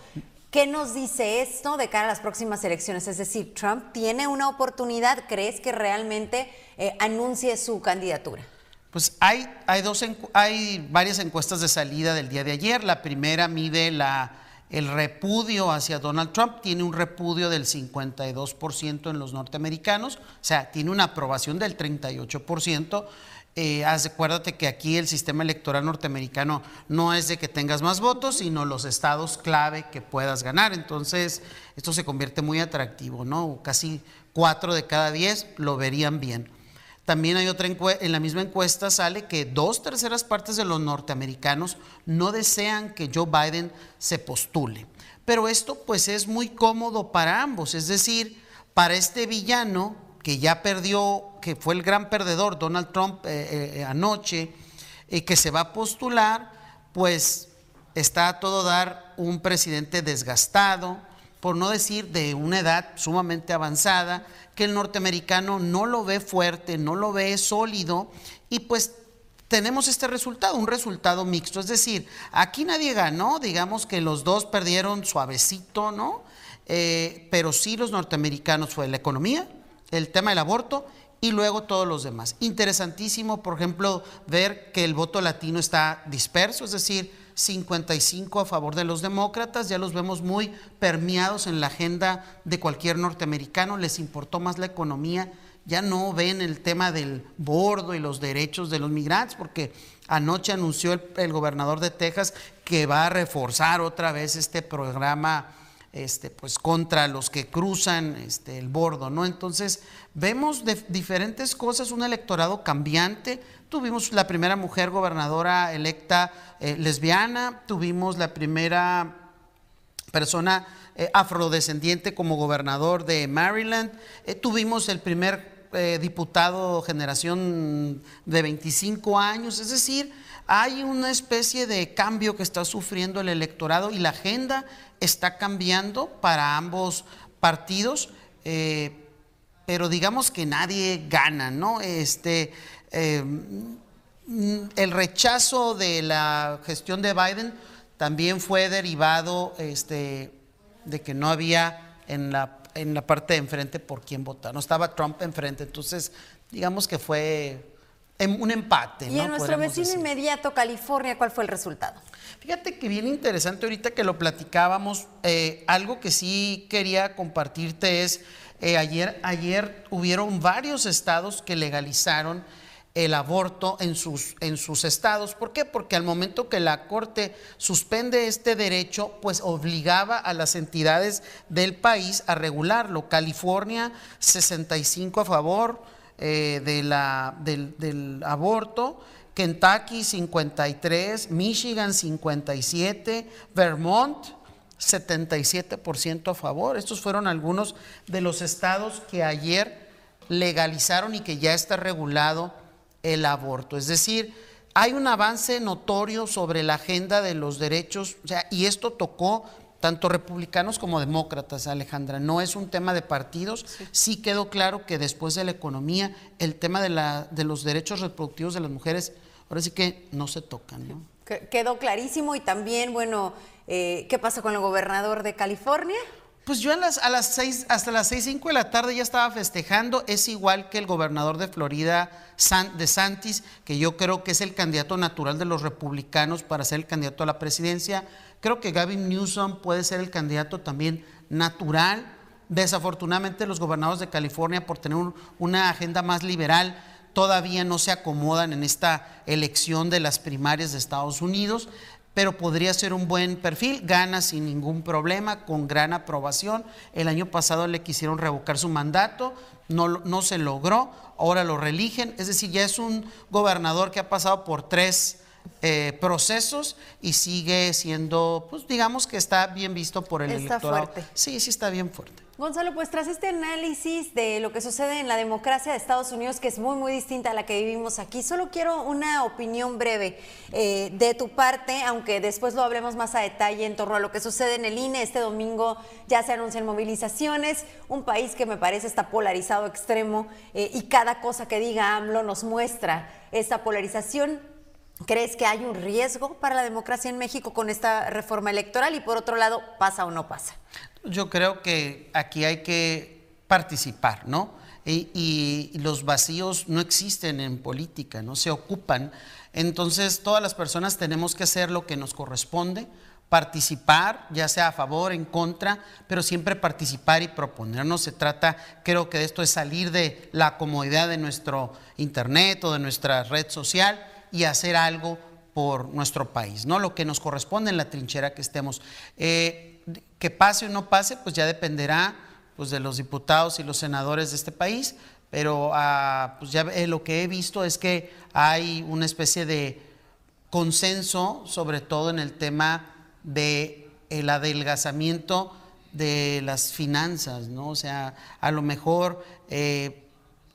Speaker 1: ¿Qué nos dice esto de cara a las próximas elecciones? Es decir, Trump tiene una oportunidad, ¿crees que realmente eh, anuncie su candidatura?
Speaker 15: Pues hay, hay, dos, hay varias encuestas de salida del día de ayer. La primera mide la, el repudio hacia Donald Trump, tiene un repudio del 52% en los norteamericanos, o sea, tiene una aprobación del 38%. Eh, acuérdate que aquí el sistema electoral norteamericano no es de que tengas más votos, sino los estados clave que puedas ganar. Entonces, esto se convierte muy atractivo, ¿no? Casi cuatro de cada diez lo verían bien. También hay otra encuesta, en la misma encuesta sale que dos terceras partes de los norteamericanos no desean que Joe Biden se postule. Pero esto pues es muy cómodo para ambos, es decir, para este villano que ya perdió, que fue el gran perdedor, Donald Trump, eh, eh, anoche, y que se va a postular, pues está a todo dar un presidente desgastado, por no decir de una edad sumamente avanzada, que el norteamericano no lo ve fuerte, no lo ve sólido, y pues tenemos este resultado, un resultado mixto. Es decir, aquí nadie ganó, digamos que los dos perdieron suavecito, ¿no? Eh, pero sí los norteamericanos fue la economía, el tema del aborto y luego todos los demás. Interesantísimo, por ejemplo, ver que el voto latino está disperso, es decir, 55 a favor de los demócratas, ya los vemos muy permeados en la agenda de cualquier norteamericano, les importó más la economía, ya no ven el tema del bordo y los derechos de los migrantes, porque anoche anunció el, el gobernador de Texas que va a reforzar otra vez este programa este, pues contra los que cruzan este, el bordo, ¿no? Entonces, vemos de diferentes cosas, un electorado cambiante. Tuvimos la primera mujer gobernadora electa eh, lesbiana, tuvimos la primera persona eh, afrodescendiente como gobernador de Maryland, eh, tuvimos el primer diputado generación de 25 años, es decir, hay una especie de cambio que está sufriendo el electorado y la agenda está cambiando para ambos partidos, eh, pero digamos que nadie gana, ¿no? Este, eh, el rechazo de la gestión de Biden también fue derivado este, de que no había en la, en la parte de enfrente por quién votar, no estaba Trump enfrente, entonces digamos que fue un empate.
Speaker 1: Y en nuestro vecino inmediato, California, ¿cuál fue el resultado?
Speaker 15: Fíjate que bien interesante ahorita que lo platicábamos, eh, algo que sí quería compartirte es, eh, ayer, ayer hubieron varios estados que legalizaron el aborto en sus, en sus estados. ¿Por qué? Porque al momento que la Corte suspende este derecho, pues obligaba a las entidades del país a regularlo. California, 65 a favor eh, de la, del, aborto. Kentucky 53, Michigan 57, Vermont 77% a favor. Estos fueron algunos de los estados que ayer legalizaron y que ya está regulado el aborto. Es decir, hay un avance notorio sobre la agenda de los derechos, o sea, y esto tocó tanto republicanos como demócratas, Alejandra. No es un tema de partidos. Sí, quedó claro que después de la economía, el tema de, la, de los derechos reproductivos de las mujeres ahora sí que no se tocan, ¿no?
Speaker 1: Quedó clarísimo y también, bueno, eh, ¿qué pasa con el gobernador de California?
Speaker 15: Pues yo a las, a las seis, hasta las seis, cinco de la tarde ya estaba festejando. Es igual que el gobernador de Florida, de Santis, que yo creo que es el candidato natural de los republicanos para ser el candidato a la presidencia. Creo que Gavin Newsom puede ser el candidato también natural. Desafortunadamente los gobernadores de California, por tener una agenda más liberal, todavía no se acomodan en esta elección de las primarias de Estados Unidos, pero podría ser un buen perfil, gana sin ningún problema, con gran aprobación. El año pasado le quisieron revocar su mandato, no, no se logró, ahora lo religen, es decir, ya es un gobernador que ha pasado por tres eh, procesos y sigue siendo, pues digamos que está bien visto por el
Speaker 1: está
Speaker 15: electorado.
Speaker 1: Fuerte.
Speaker 15: Sí, sí está bien fuerte.
Speaker 1: Gonzalo, pues tras este análisis de lo que sucede en la democracia de Estados Unidos, que es muy, muy distinta a la que vivimos aquí, solo quiero una opinión breve eh, de tu parte, aunque después lo hablemos más a detalle en torno a lo que sucede en el INE. Este domingo ya se anuncian movilizaciones, un país que me parece está polarizado extremo eh, y cada cosa que diga AMLO nos muestra esta polarización. ¿Crees que hay un riesgo para la democracia en México con esta reforma electoral? Y por otro lado, ¿pasa o no pasa?
Speaker 15: Yo creo que aquí hay que participar, ¿no? Y, los vacíos no existen en política, no se ocupan. Entonces, todas las personas tenemos que hacer lo que nos corresponde, participar, ya sea a favor, en contra, pero siempre participar y proponer. No se trata, creo que de esto es salir de la comodidad de nuestro internet o de nuestra red social y hacer algo por nuestro país, ¿no? Lo que nos corresponde en la trinchera que estemos. Eh, que pase o no pase, pues ya dependerá pues, de los diputados y los senadores de este país, pero ah, pues ya eh, lo que he visto es que hay una especie de consenso, sobre todo en el tema de el adelgazamiento de las finanzas, ¿no? O sea, a lo mejor eh,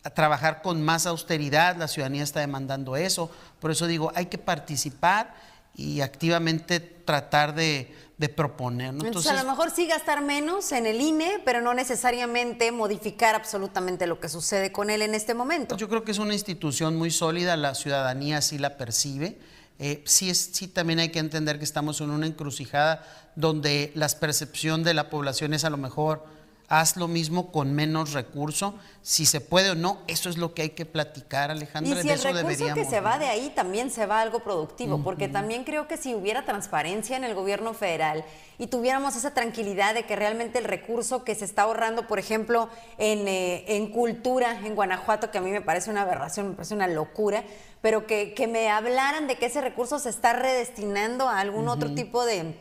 Speaker 15: a trabajar con más austeridad, la ciudadanía está demandando eso, por eso digo, hay que participar y activamente tratar de, de proponer. ¿no?
Speaker 1: Entonces, a lo mejor sí gastar menos en el INE, pero no necesariamente modificar absolutamente lo que sucede con él en este momento.
Speaker 15: Yo creo que es una institución muy sólida, la ciudadanía sí la percibe. Eh, sí, es, sí también hay que entender que estamos en una encrucijada donde la percepción de la población es a lo mejor haz lo mismo con menos recurso, si se puede o no, eso es lo que hay que platicar, Alejandra.
Speaker 1: Y si el recurso que se va de ahí también se va a algo productivo, porque también creo que si hubiera transparencia en el gobierno federal y tuviéramos esa tranquilidad de que realmente el recurso que se está ahorrando, por ejemplo, en, eh, en cultura en Guanajuato, que a mí me parece una aberración, me parece una locura, pero que, que me hablaran de que ese recurso se está redestinando a algún otro tipo de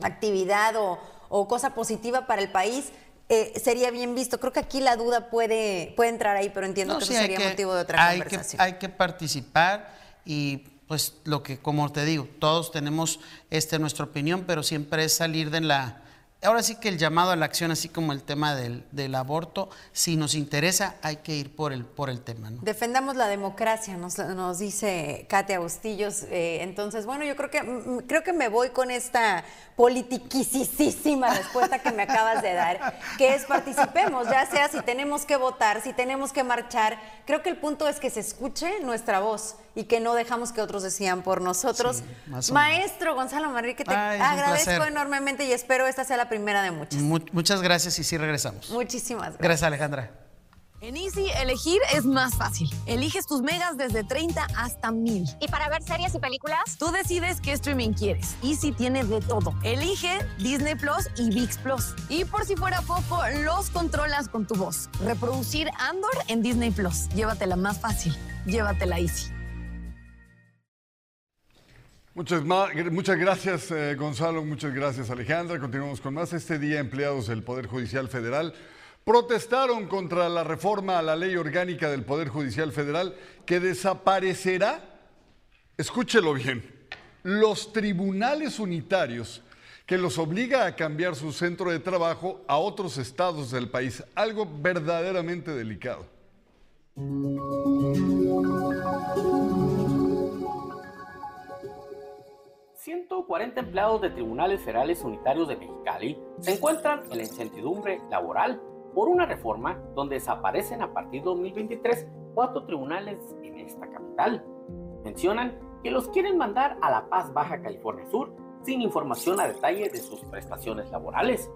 Speaker 1: actividad o, o cosa positiva para el país, eh, sería bien visto. Creo que aquí la duda puede, puede entrar ahí, pero entiendo
Speaker 15: No,
Speaker 1: que
Speaker 15: sí,
Speaker 1: eso sería
Speaker 15: que-
Speaker 1: motivo de otra
Speaker 15: hay
Speaker 1: conversación.
Speaker 15: Que, hay que participar y pues lo que, como te digo, todos tenemos este, nuestra opinión, pero siempre es salir de la... Ahora sí que el llamado a la acción, así como el tema del, del aborto, si nos interesa, hay que ir por el, por el tema. ¿no?
Speaker 1: Defendamos la democracia, nos, dice Katia Bustillos. Eh, entonces, bueno, yo creo que creo que me voy con esta politiquisísima respuesta que me acabas de dar, que es participemos, ya sea si tenemos que votar, si tenemos que marchar. Creo que el punto es que se escuche nuestra voz y que no dejamos que otros decían por nosotros. Maestro Gonzalo Manrique, te
Speaker 15: Ay,
Speaker 1: agradezco enormemente y espero esta sea la primera de muchas.
Speaker 15: Mu- muchas gracias y sí regresamos.
Speaker 1: Muchísimas gracias.
Speaker 15: Gracias, Alejandra.
Speaker 16: En Easy, elegir es más fácil. Eliges tus megas desde 30 hasta 1000.
Speaker 17: ¿Y para ver series y películas?
Speaker 16: Tú decides qué streaming quieres. Easy tiene de todo. Elige Disney Plus y VIX Plus. Y por si fuera poco, los controlas con tu voz. Reproducir Andor en Disney Plus. Llévatela más fácil. Llévatela Easy.
Speaker 2: Muchas, muchas gracias, eh, Gonzalo. Muchas gracias, Alejandra. Continuamos con más. Este día, empleados del Poder Judicial Federal protestaron contra la reforma a la ley orgánica del Poder Judicial Federal que desaparecerá, escúchelo bien, los tribunales unitarios que los obliga a cambiar su centro de trabajo a otros estados del país. Algo verdaderamente delicado.
Speaker 18: 140 empleados de tribunales federales unitarios de Mexicali se encuentran en la incertidumbre laboral por una reforma donde desaparecen a partir de 2023 cuatro tribunales en esta capital. Mencionan que los quieren mandar a La Paz, Baja California Sur, sin información a detalle de sus prestaciones laborales.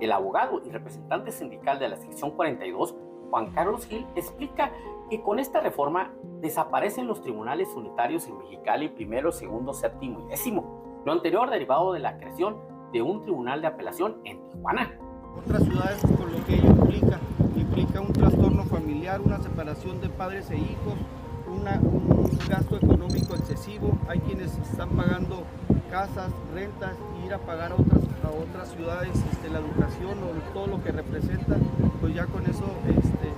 Speaker 18: El abogado y representante sindical de la sección 42, Juan Carlos Gil, explica que con esta reforma desaparecen los tribunales unitarios en Mexicali primero, segundo, séptimo y décimo. Lo anterior derivado de la creación de un tribunal de apelación en Tijuana.
Speaker 19: otras ciudades con lo que ello implica. Implica un trastorno familiar, una separación de padres e hijos, un gasto económico excesivo. Hay quienes están pagando casas, rentas, y ir a pagar a otras, a otras ciudades este, la educación o todo lo que representa, pues ya con eso este,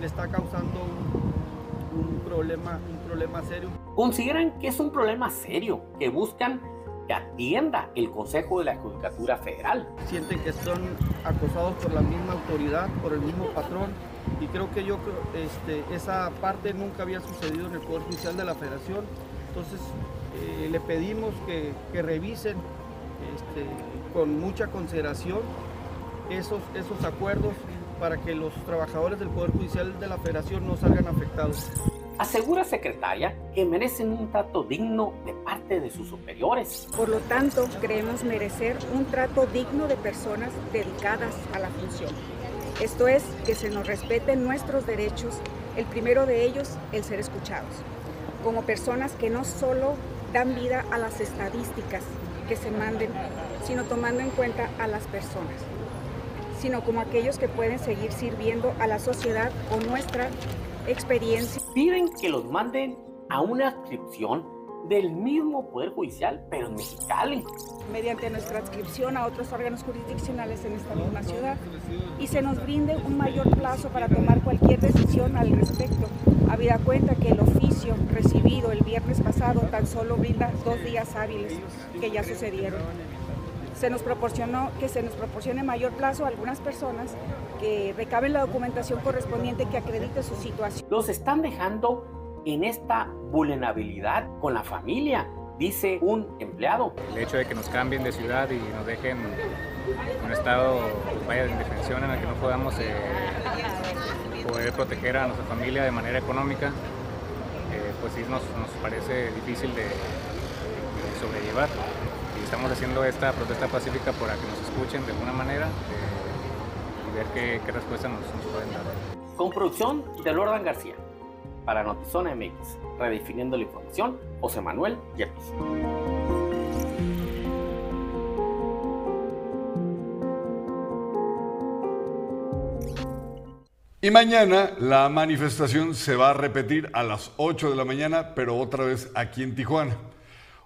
Speaker 19: le está causando un, un problema, un problema serio.
Speaker 18: Consideran que es un problema serio que buscan que atienda el Consejo de la Judicatura Federal.
Speaker 19: sienten que son acosados por la misma autoridad, por el mismo patrón. Y creo que yo este, esa parte nunca había sucedido en el Poder Judicial de la Federación. Entonces eh, le pedimos que, que revisen este, con mucha consideración esos, esos acuerdos para que los trabajadores del Poder Judicial de la Federación no salgan afectados.
Speaker 18: Asegura secretaria que merecen un trato digno de parte de sus superiores.
Speaker 20: Por lo tanto, creemos merecer un trato digno de personas dedicadas a la función. Esto es, que se nos respeten nuestros derechos, el primero de ellos, el ser escuchados, como personas que no solo dan vida a las estadísticas que se manden, sino tomando en cuenta a las personas, sino como aquellos que pueden seguir sirviendo a la sociedad con nuestra experiencia.
Speaker 18: Piden que los manden a una adscripción del mismo Poder Judicial, pero en Mexicali.
Speaker 20: mediante nuestra adscripción a otros órganos jurisdiccionales en esta misma ciudad y se nos brinde un mayor plazo para tomar cualquier decisión al respecto, habida cuenta que el oficio recibido el viernes pasado tan solo brinda dos días hábiles que ya sucedieron. se nos proporcionó que se nos proporcione mayor plazo a algunas personas que recaben la documentación correspondiente que acredite su situación.
Speaker 18: Los están dejando en esta vulnerabilidad con la familia, dice un empleado.
Speaker 17: El hecho de que nos cambien de ciudad y nos dejen en un estado vaya, de indefensión en el que no podamos eh, poder proteger a nuestra familia de manera económica, eh, pues sí nos, nos parece difícil de, de sobrellevar y estamos haciendo esta protesta pacífica para que nos escuchen de alguna manera eh, y ver qué, qué respuesta nos, nos, pueden dar.
Speaker 18: Con producción de Lordan García. Para Notizona MX, redefiniendo la información, José Manuel Yepes.
Speaker 2: Y mañana la manifestación se va a repetir a las 8 de la mañana, pero otra vez aquí en Tijuana.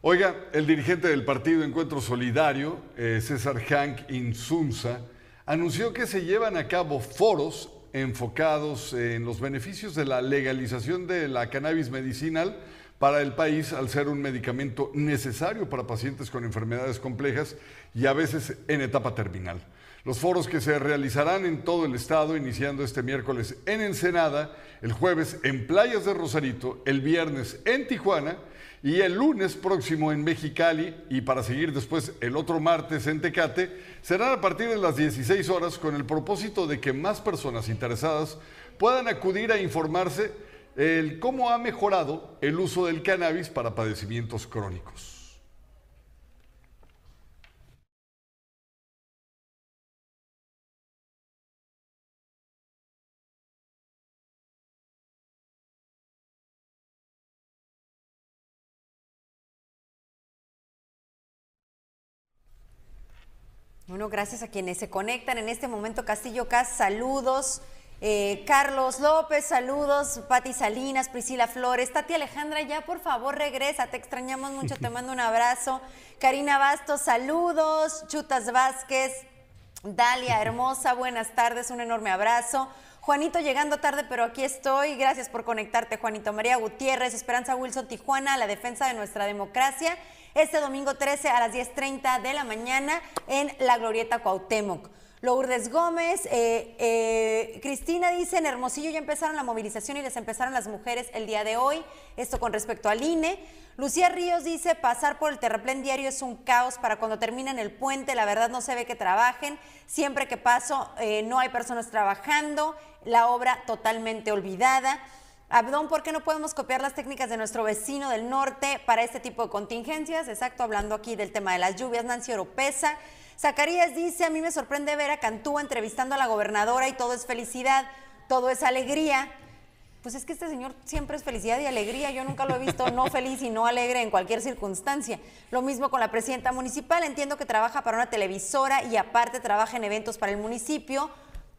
Speaker 2: Oiga, el dirigente del partido Encuentro Solidario, eh, César Hank Insunza, anunció que se llevan a cabo foros enfocados en los beneficios de la legalización de la cannabis medicinal para el país al ser un medicamento necesario para pacientes con enfermedades complejas y a veces en etapa terminal. Los foros que se realizarán en todo el estado, iniciando este miércoles en Ensenada, el jueves en Playas de Rosarito, el viernes en Tijuana y el lunes próximo en Mexicali y para seguir después el otro martes en Tecate, serán a partir de las 16 horas con el propósito de que más personas interesadas puedan acudir a informarse el cómo ha mejorado el uso del cannabis para padecimientos crónicos.
Speaker 1: Bueno, gracias a quienes se conectan en este momento. Castillo Cas, saludos. Eh, Carlos López, saludos. Pati Salinas, Priscila Flores. Tati Alejandra, ya por favor regresa. Te extrañamos mucho, te mando un abrazo. Karina Bastos, saludos. Chutas Vázquez, Dalia Hermosa, buenas tardes, un enorme abrazo. Juanito llegando tarde, pero aquí estoy. Gracias por conectarte, Juanito. María Gutiérrez, Esperanza Wilson Tijuana, la defensa de nuestra democracia este domingo 13 a las 10.30 de la mañana en la Glorieta Cuauhtémoc. Lourdes Gómez, eh, eh, Cristina dice, en Hermosillo ya empezaron la movilización y les empezaron las mujeres el día de hoy, esto con respecto al INE. Lucía Ríos dice, pasar por el terraplén diario es un caos para cuando terminan el puente, la verdad no se ve que trabajen, siempre que paso eh, no hay personas trabajando, la obra totalmente olvidada. Abdón, ¿por qué no podemos copiar las técnicas de nuestro vecino del norte para este tipo de contingencias? Exacto, hablando aquí del tema de las lluvias, Nancy Oropesa. Zacarías dice, a mí me sorprende ver a Cantúa entrevistando a la gobernadora y todo es felicidad, todo es alegría. Pues es que este señor siempre es felicidad y alegría. Yo nunca lo he visto no feliz y no alegre en cualquier circunstancia. Lo mismo con la presidenta municipal. Entiendo que trabaja para una televisora y aparte trabaja en eventos para el municipio,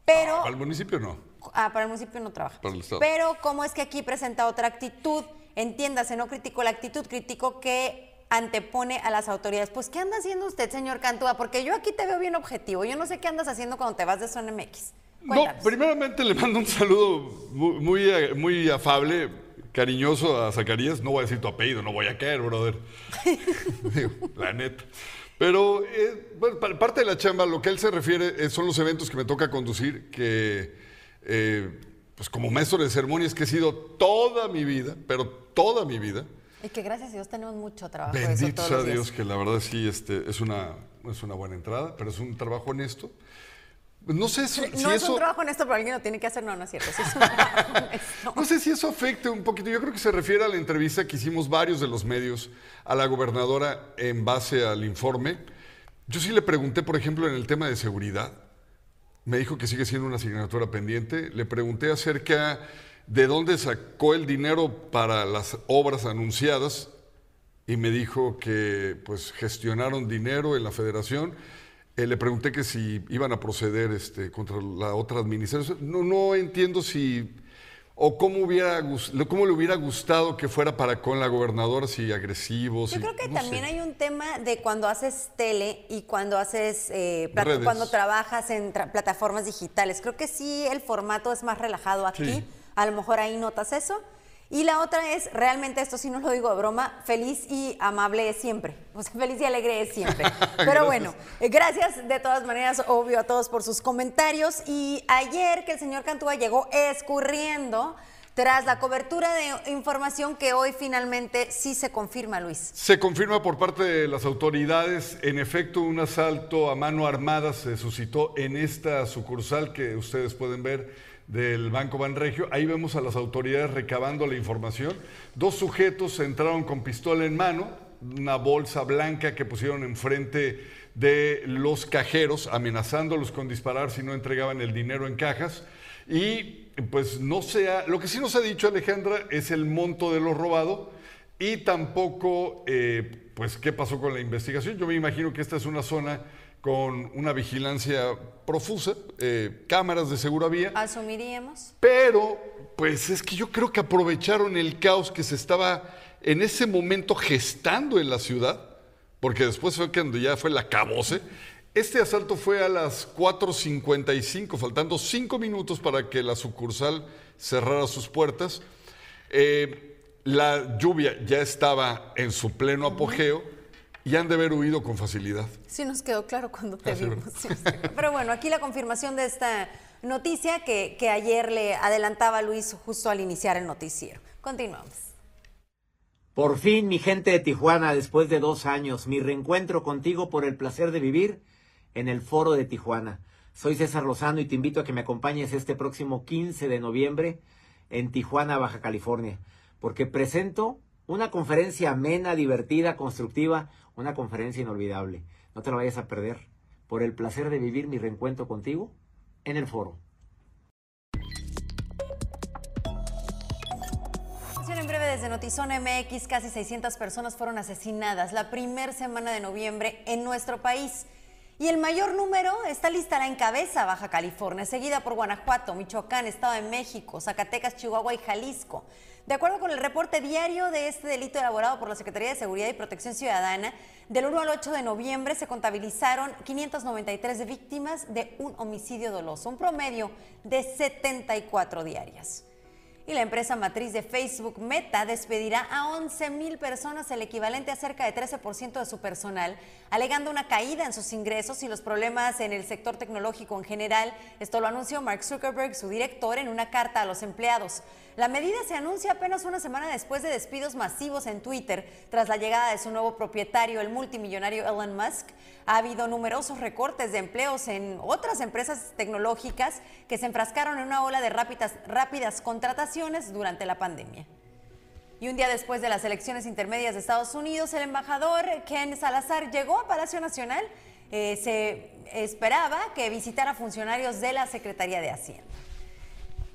Speaker 1: pero...
Speaker 2: Para el municipio no.
Speaker 1: Ah, para el municipio no trabaja.
Speaker 2: Para el Estado.
Speaker 1: Pero ¿cómo es que aquí presenta otra actitud? Entiéndase, no critico la actitud, critico que antepone a las autoridades. Pues, ¿qué anda haciendo usted, señor Cantúa? Porque yo aquí te veo bien objetivo. Yo no sé qué andas haciendo cuando te vas de Zona MX.
Speaker 2: No, primeramente le mando un saludo muy, muy, muy afable, cariñoso a Zacarías. No voy a decir tu apellido, no voy a caer, brother. Digo, la neta. Pero eh, bueno, pa- parte de la chamba, lo que él se refiere eh, son los eventos que me toca conducir, que eh, pues como maestro de ceremonias que he sido toda mi vida, pero toda mi vida,
Speaker 1: Y que gracias a Dios tenemos mucho trabajo. eso
Speaker 2: bendito
Speaker 1: todos
Speaker 2: sea
Speaker 1: los días.
Speaker 2: Dios, que la verdad sí este, es, una, es una buena entrada, pero es un trabajo honesto. No sé si,
Speaker 1: No
Speaker 2: si
Speaker 1: es
Speaker 2: eso...
Speaker 1: un trabajo en esto, pero alguien lo tiene que hacer. No, no es cierto. Sí es un trabajo honesto.
Speaker 2: No sé si eso afecte un poquito. Yo creo que se refiere a la entrevista que hicimos varios de los medios a la gobernadora en base al informe. Yo sí le pregunté, por ejemplo, en el tema de seguridad. Me dijo que sigue siendo una asignatura pendiente. Le pregunté acerca de dónde sacó el dinero para las obras anunciadas y me dijo que pues gestionaron dinero en la federación. Eh, le pregunté que si iban a proceder este, contra la otra administración. No, no entiendo si o cómo, hubiera, cómo le hubiera gustado que fuera para con la gobernadora, si agresivos.
Speaker 1: Yo creo que
Speaker 2: no
Speaker 1: también
Speaker 2: sé.
Speaker 1: hay un tema de cuando haces tele y cuando haces eh,
Speaker 2: Redes.
Speaker 1: cuando trabajas en tra- plataformas digitales. Creo que sí el formato es más relajado aquí.
Speaker 2: Sí.
Speaker 1: A lo mejor ahí notas eso. Y la otra es, realmente esto sí no lo digo de broma, feliz y amable es siempre. O sea, feliz y alegre es siempre. Pero bueno, eh, gracias de todas maneras, obvio, a todos por sus comentarios. Y ayer que el señor Cantúa llegó escurriendo tras la cobertura de información que hoy finalmente sí se confirma, Luis.
Speaker 2: Se confirma por parte de las autoridades, en efecto, un asalto a mano armada se suscitó en esta sucursal que ustedes pueden ver del Banco Banregio. Ahí vemos a las autoridades recabando la información. Dos sujetos entraron con pistola en mano, una bolsa blanca que pusieron enfrente de los cajeros, amenazándolos con disparar si no entregaban el dinero en cajas. Y pues no sea, lo que sí nos ha dicho Alejandra es el monto de lo robado y tampoco, eh, pues, qué pasó con la investigación. Yo me imagino que esta es una zona con una vigilancia profusa, eh, cámaras de seguro vía.
Speaker 1: Asumiríamos.
Speaker 2: Pero, pues es que yo creo que aprovecharon el caos que se estaba en ese momento gestando en la ciudad, porque después fue cuando ya fue la cabose, este asalto fue a las 4.55, faltando cinco minutos para que la sucursal cerrara sus puertas. Eh, la lluvia ya estaba en su pleno apogeo y han de haber huido con facilidad.
Speaker 1: Sí, nos quedó claro cuando te vimos. Pero bueno, aquí la confirmación de esta noticia que, que ayer le adelantaba Luis justo al iniciar el noticiero. Continuamos.
Speaker 21: Por fin, mi gente de Tijuana, después de dos años, mi reencuentro contigo por el placer de vivir en el Foro de Tijuana. Soy César Lozano y te invito a que me acompañes este próximo 15 de noviembre en Tijuana, Baja California, porque presento una conferencia amena, divertida, constructiva, una conferencia inolvidable. No te la vayas a perder por el placer de vivir mi reencuentro contigo en el foro.
Speaker 1: En breve desde Notizón MX, casi 600 personas fueron asesinadas la primera semana de noviembre en nuestro país. Y el mayor número está lista la encabeza Baja California, seguida por Guanajuato, Michoacán, Estado de México, Zacatecas, Chihuahua y Jalisco. De acuerdo con el reporte diario de este delito elaborado por la Secretaría de Seguridad y Protección Ciudadana, del 1 al 8 de noviembre se contabilizaron 593 víctimas de un homicidio doloso, un promedio de 74 diarias. Y la empresa matriz de Facebook, Meta, despedirá a 11 mil personas, el equivalente a cerca de 13% de su personal, alegando una caída en sus ingresos y los problemas en el sector tecnológico en general. Esto lo anunció Mark Zuckerberg, su director, en una carta a los empleados. La medida se anuncia apenas una semana después de despidos masivos en Twitter tras la llegada de su nuevo propietario, el multimillonario Elon Musk. Ha habido numerosos recortes de empleos en otras empresas tecnológicas que se enfrascaron en una ola de rápidas, contrataciones durante la pandemia. Y un día después de las elecciones intermedias de Estados Unidos, el embajador Ken Salazar llegó a Palacio Nacional. Eh, se esperaba que visitara funcionarios de la Secretaría de Hacienda.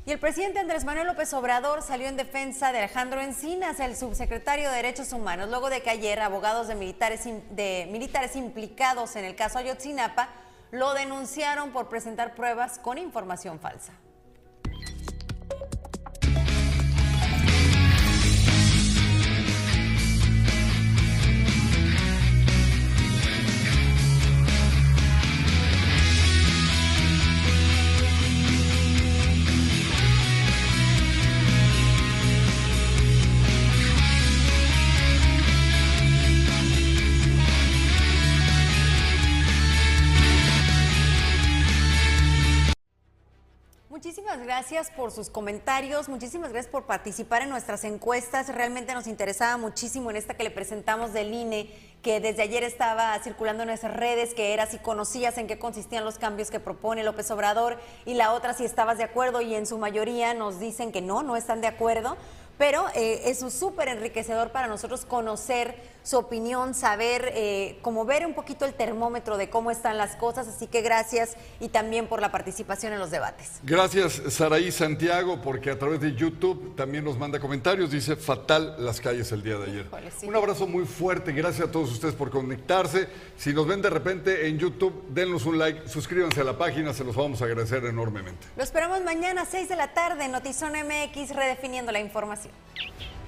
Speaker 1: Y el presidente Andrés Manuel López Obrador salió en defensa de Alejandro Encinas, el subsecretario de Derechos Humanos, luego de que ayer abogados de militares, de militares implicados en el caso Ayotzinapa lo denunciaron por presentar pruebas con información falsa. Gracias por sus comentarios, muchísimas gracias por participar en nuestras encuestas. Realmente nos interesaba muchísimo en esta que le presentamos del INE, que desde ayer estaba circulando en nuestras redes, que era si conocías en qué consistían los cambios que propone López Obrador, y la otra si estabas de acuerdo, y en su mayoría nos dicen que no, no están de acuerdo pero eh, es súper enriquecedor para nosotros conocer su opinión, saber, eh, como ver un poquito el termómetro de cómo están las cosas, así que gracias y también por la participación en los debates.
Speaker 2: Gracias Saraí Santiago, porque a través de YouTube también nos manda comentarios, dice fatal las calles el día de ayer. Un abrazo muy fuerte, gracias a todos ustedes por conectarse, si nos ven de repente en YouTube, denos un like, suscríbanse a la página, se los vamos a agradecer enormemente.
Speaker 1: Lo esperamos mañana a 6 de la tarde Notizón MX, redefiniendo la información. よ。